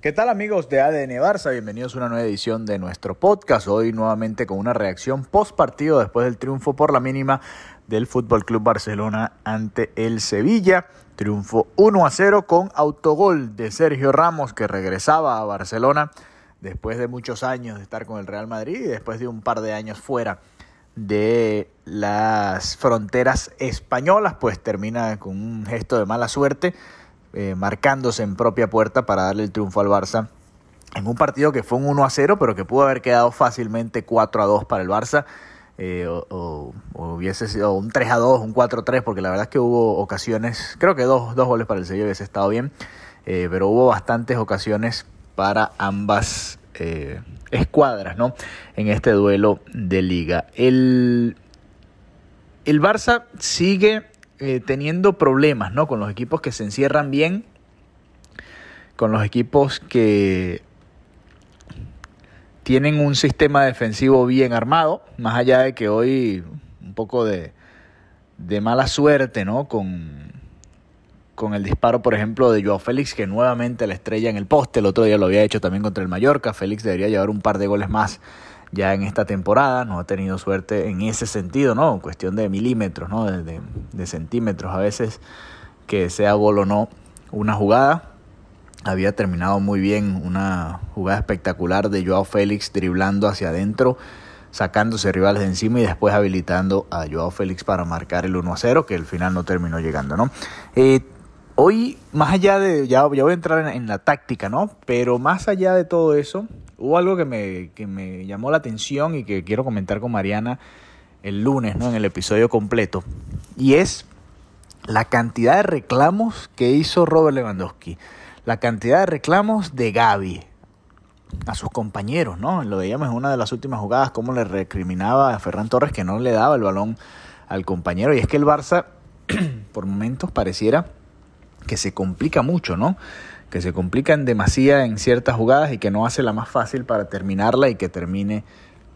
¿Qué tal amigos de ADN Barça? Bienvenidos a una nueva edición de nuestro podcast. Hoy nuevamente con una reacción post partido después del triunfo por la mínima del Fútbol Club Barcelona ante el Sevilla. Triunfo 1 a 0 con autogol de Sergio Ramos que regresaba a Barcelona después de muchos años de estar con el Real Madrid y después de un par de años fuera de las fronteras españolas, pues termina con un gesto de mala suerte eh, marcándose en propia puerta para darle el triunfo al Barça en un partido que fue un 1 a 0, pero que pudo haber quedado fácilmente 4 a 2 para el Barça. Eh, o, hubiese sido un 3 a 2, un 4 a 3, porque la verdad es que hubo ocasiones, creo que dos, dos goles para el Sevilla hubiese estado bien, eh, pero hubo bastantes ocasiones para ambas escuadras ¿no? en este duelo de liga. El, el Barça sigue eh, teniendo problemas ¿no? con los equipos que se encierran bien, con los equipos que tienen un sistema defensivo bien armado, más allá de que hoy un poco de, de mala suerte ¿no? con, con el disparo, por ejemplo, de Joao Félix, que nuevamente la estrella en el poste, el otro día lo había hecho también contra el Mallorca, Félix debería llevar un par de goles más ya en esta temporada, no ha tenido suerte en ese sentido, ¿no? Cuestión de milímetros, ¿no? De, de, centímetros a veces, que sea gol o no una jugada. Había terminado muy bien una jugada espectacular de Joao Félix driblando hacia adentro, sacándose rivales de encima y después habilitando a Joao Félix para marcar el 1 a 0, que al final no terminó llegando, ¿no? Eh, hoy, más allá de, ya, ya voy a entrar en, en la táctica, ¿no? Pero más allá de todo eso, hubo algo que me, que me llamó la atención y que quiero comentar con Mariana el lunes, ¿no? En el episodio completo. Y es la cantidad de reclamos que hizo Robert Lewandowski. La cantidad de reclamos de Gaby a sus compañeros, ¿no? Lo veíamos en una de las últimas jugadas, cómo le recriminaba a Ferran Torres que no le daba el balón al compañero. Y es que el Barça, por momentos, pareciera que se complica mucho, ¿no? Que se complica en demasía en ciertas jugadas y que no hace la más fácil para terminarla y que termine,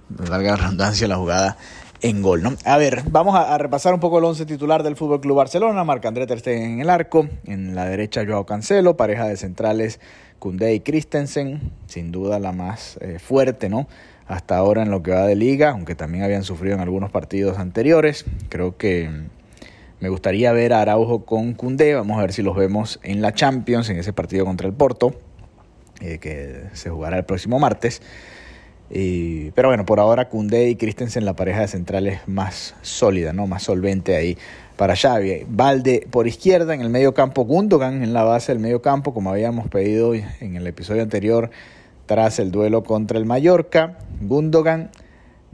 valga la redundancia, la jugada en gol. ¿no? A ver, vamos a, repasar un poco el once titular del Fútbol Club Barcelona. Marc André en el arco, en la derecha Joao Cancelo, pareja de centrales Koundé y Christensen, sin duda la más eh, fuerte, ¿no? Hasta ahora en lo que va de liga, aunque también habían sufrido en algunos partidos anteriores. Creo que me gustaría ver a Araujo con Cundé. Vamos a ver si los vemos en la Champions, en ese partido contra el Porto, eh, que se jugará el próximo martes. pero bueno, por ahora Cundé y Christensen, la pareja de centrales más sólida, ¿no? más solvente ahí para Xavi. Valde por izquierda, en el medio campo Gundogan en la base del medio campo, como habíamos pedido en el episodio anterior, tras el duelo contra el Mallorca. Gundogan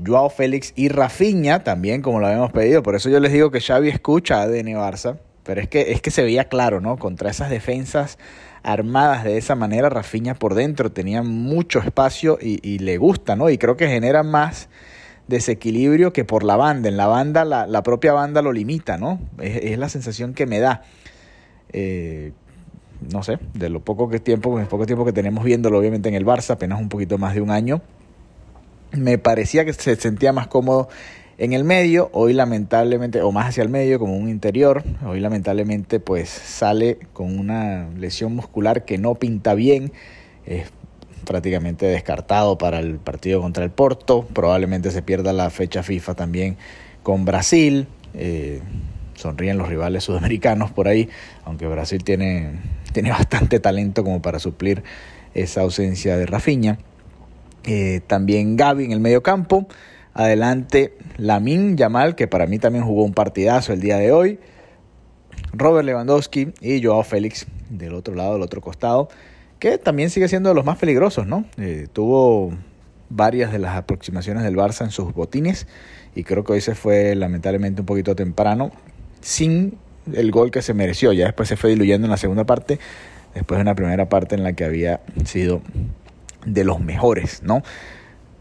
Joao Félix y Rafinha, también como lo habíamos pedido. Por eso yo les digo que Xavi escucha a ADN Barça. Pero es que, es que se veía claro, ¿no? Contra esas defensas armadas de esa manera, Rafinha por dentro tenía mucho espacio y, le gusta, ¿no? Y creo que genera más desequilibrio que por la banda. En la banda, la, propia banda lo limita, ¿no? Es, la sensación que me da. Eh, no sé, de lo poco que tiempo, poco tiempo que tenemos viéndolo, obviamente en el Barça, apenas un poquito más de un año me parecía que se sentía más cómodo en el medio, hoy lamentablemente, o más hacia el medio, como un interior, hoy lamentablemente pues sale con una lesión muscular que no pinta bien, es prácticamente descartado para el partido contra el Porto, probablemente se pierda la fecha FIFA también con Brasil, eh, sonríen los rivales sudamericanos por ahí, aunque Brasil tiene, tiene bastante talento como para suplir esa ausencia de Rafinha. Eh, también Gaby en el medio campo. Adelante Lamin Yamal, que para mí también jugó un partidazo el día de hoy. Robert Lewandowski y Joao Félix del otro lado, del otro costado, que también sigue siendo de los más peligrosos, ¿no? Eh, tuvo varias de las aproximaciones del Barça en sus botines y creo que hoy se fue lamentablemente un poquito temprano, sin el gol que se mereció. Ya después se fue diluyendo en la segunda parte, después de una primera parte en la que había sido de los mejores, ¿no?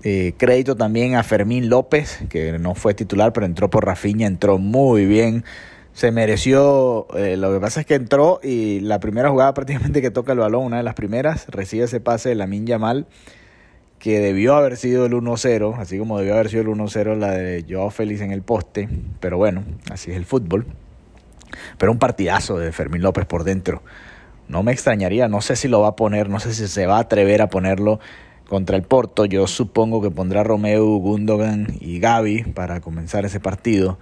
Eh, crédito también a Fermín López, que no fue titular, pero entró por Rafinha, entró muy bien. Se mereció, eh, lo que pasa es que entró y la primera jugada prácticamente que toca el balón, una de las primeras, recibe ese pase de Lamin Yamal, que debió haber sido el 1-0, así como debió haber sido el 1-0 la de Joao Félix en el poste, pero bueno, así es el fútbol. Pero un partidazo de Fermín López por dentro no me extrañaría, no sé si lo va a poner, no sé si se va a atrever a ponerlo contra el Porto. Yo supongo que pondrá Romeo, Gundogan y Gaby para comenzar ese partido.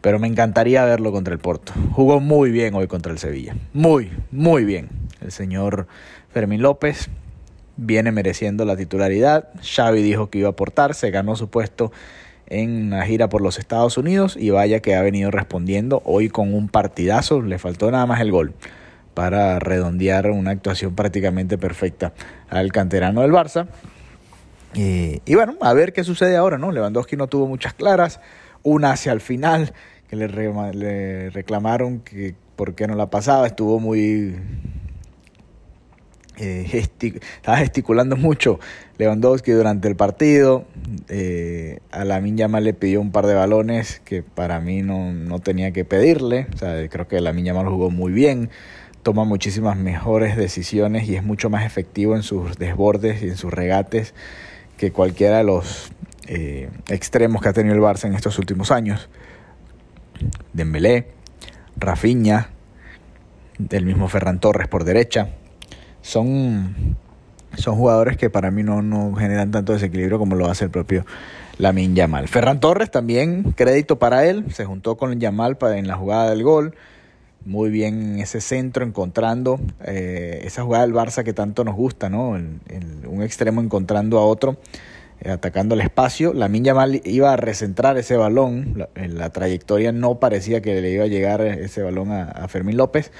Pero me encantaría verlo contra el Porto. Jugó muy bien hoy contra el Sevilla. Muy, muy bien. El señor Fermín López viene mereciendo la titularidad. Xavi dijo que iba a aportar, se ganó su puesto en la gira por los Estados Unidos y vaya que ha venido respondiendo hoy con un partidazo, le faltó nada más el gol para redondear una actuación prácticamente perfecta al canterano del Barça. Y, bueno, a ver qué sucede ahora, ¿no? Lewandowski no tuvo muchas claras, una hacia el final, que le, reclamaron que por qué no la pasaba, estuvo muy eh, estaba gesticulando mucho Lewandowski durante el partido. Eh, a la Yamal le pidió un par de balones que para mí no, tenía que pedirle. Creo que la Yamal jugó muy bien, toma muchísimas mejores decisiones y es mucho más efectivo en sus desbordes y en sus regates que cualquiera de los eh, extremos que ha tenido el Barça en estos últimos años. Dembélé, Rafinha, el mismo Ferran Torres por derecha son, son jugadores que para mí no, no generan tanto desequilibrio como lo hace el propio Lamin Yamal. Ferran Torres también, crédito para él, se juntó con Yamal en la jugada del gol. Muy bien en ese centro, encontrando eh, esa jugada del Barça que tanto nos gusta, ¿no? un extremo encontrando a otro, eh, atacando el espacio. Lamin Yamal iba a recentrar ese balón, en la trayectoria no parecía que le iba a llegar ese balón a, a Fermín López,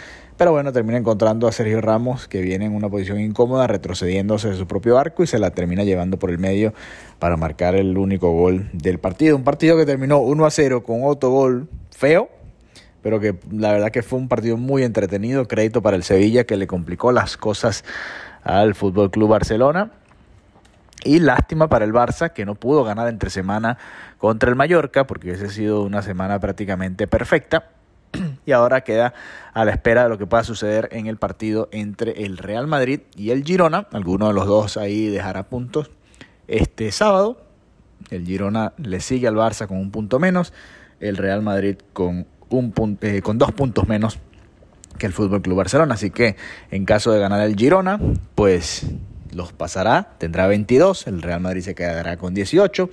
pero bueno, termina encontrando a Sergio Ramos, que viene en una posición incómoda, retrocediéndose de su propio arco y se la termina llevando por el medio para marcar el único gol del partido. Un partido que terminó 1 a 0 con otro gol feo, pero que la verdad que fue un partido muy entretenido. Crédito para el Sevilla que le complicó las cosas al Fútbol Club Barcelona. Y lástima para el Barça que no pudo ganar entre semana contra el Mallorca, porque hubiese sido una semana prácticamente perfecta. y ahora queda a la espera de lo que pueda suceder en el partido entre el Real Madrid y el Girona. Alguno de los dos ahí dejará puntos este sábado. El Girona le sigue al Barça con un punto menos, el Real Madrid con, un punto, eh, con dos puntos menos que el Fútbol Club Barcelona. Así que en caso de ganar el Girona, pues los pasará, tendrá 22, el Real Madrid se quedará con 18.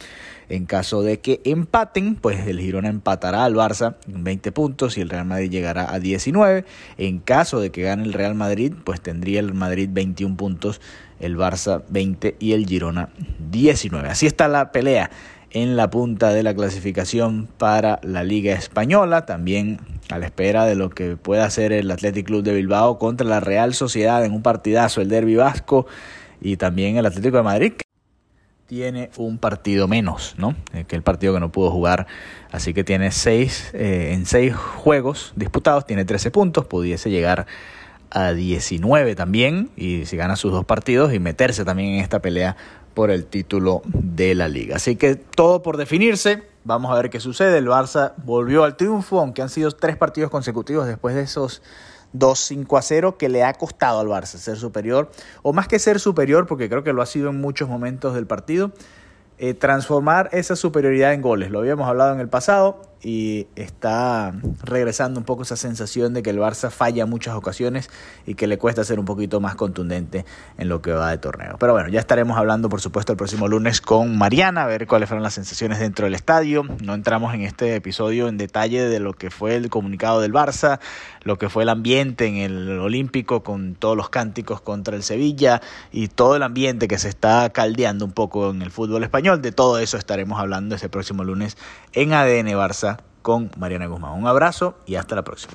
En caso de que empaten, pues el Girona empatará al Barça en 20 puntos y el Real Madrid llegará a 19. En caso de que gane el Real Madrid, pues tendría el Madrid 21 puntos, el Barça 20 y el Girona 19. Así está la pelea en la punta de la clasificación para la Liga Española, también a la espera de lo que pueda hacer el Athletic Club de Bilbao contra la Real Sociedad en un partidazo, el Derby Vasco y también el Atlético de Madrid tiene un partido menos, ¿no? Eh, que el partido que no pudo jugar. Así que tiene seis, eh, en seis juegos disputados, tiene 13 puntos, pudiese llegar a 19 también, y si gana sus dos partidos, y meterse también en esta pelea por el título de la liga. Así que todo por definirse. Vamos a ver qué sucede. El Barça volvió al triunfo, aunque han sido tres partidos consecutivos después de esos 2-5 a 0 que le ha costado al Barça ser superior, o más que ser superior, porque creo que lo ha sido en muchos momentos del partido, eh, transformar esa superioridad en goles. Lo habíamos hablado en el pasado y está regresando un poco esa sensación de que el Barça falla muchas ocasiones y que le cuesta ser un poquito más contundente en lo que va de torneo. Pero bueno, ya estaremos hablando por supuesto el próximo lunes con Mariana, a ver cuáles fueron las sensaciones dentro del estadio. No entramos en este episodio en detalle de lo que fue el comunicado del Barça, lo que fue el ambiente en el Olímpico con todos los cánticos contra el Sevilla y todo el ambiente que se está caldeando un poco en el fútbol español. De todo eso estaremos hablando ese próximo lunes en ADN Barça con Mariana Guzmán. Un abrazo y hasta la próxima.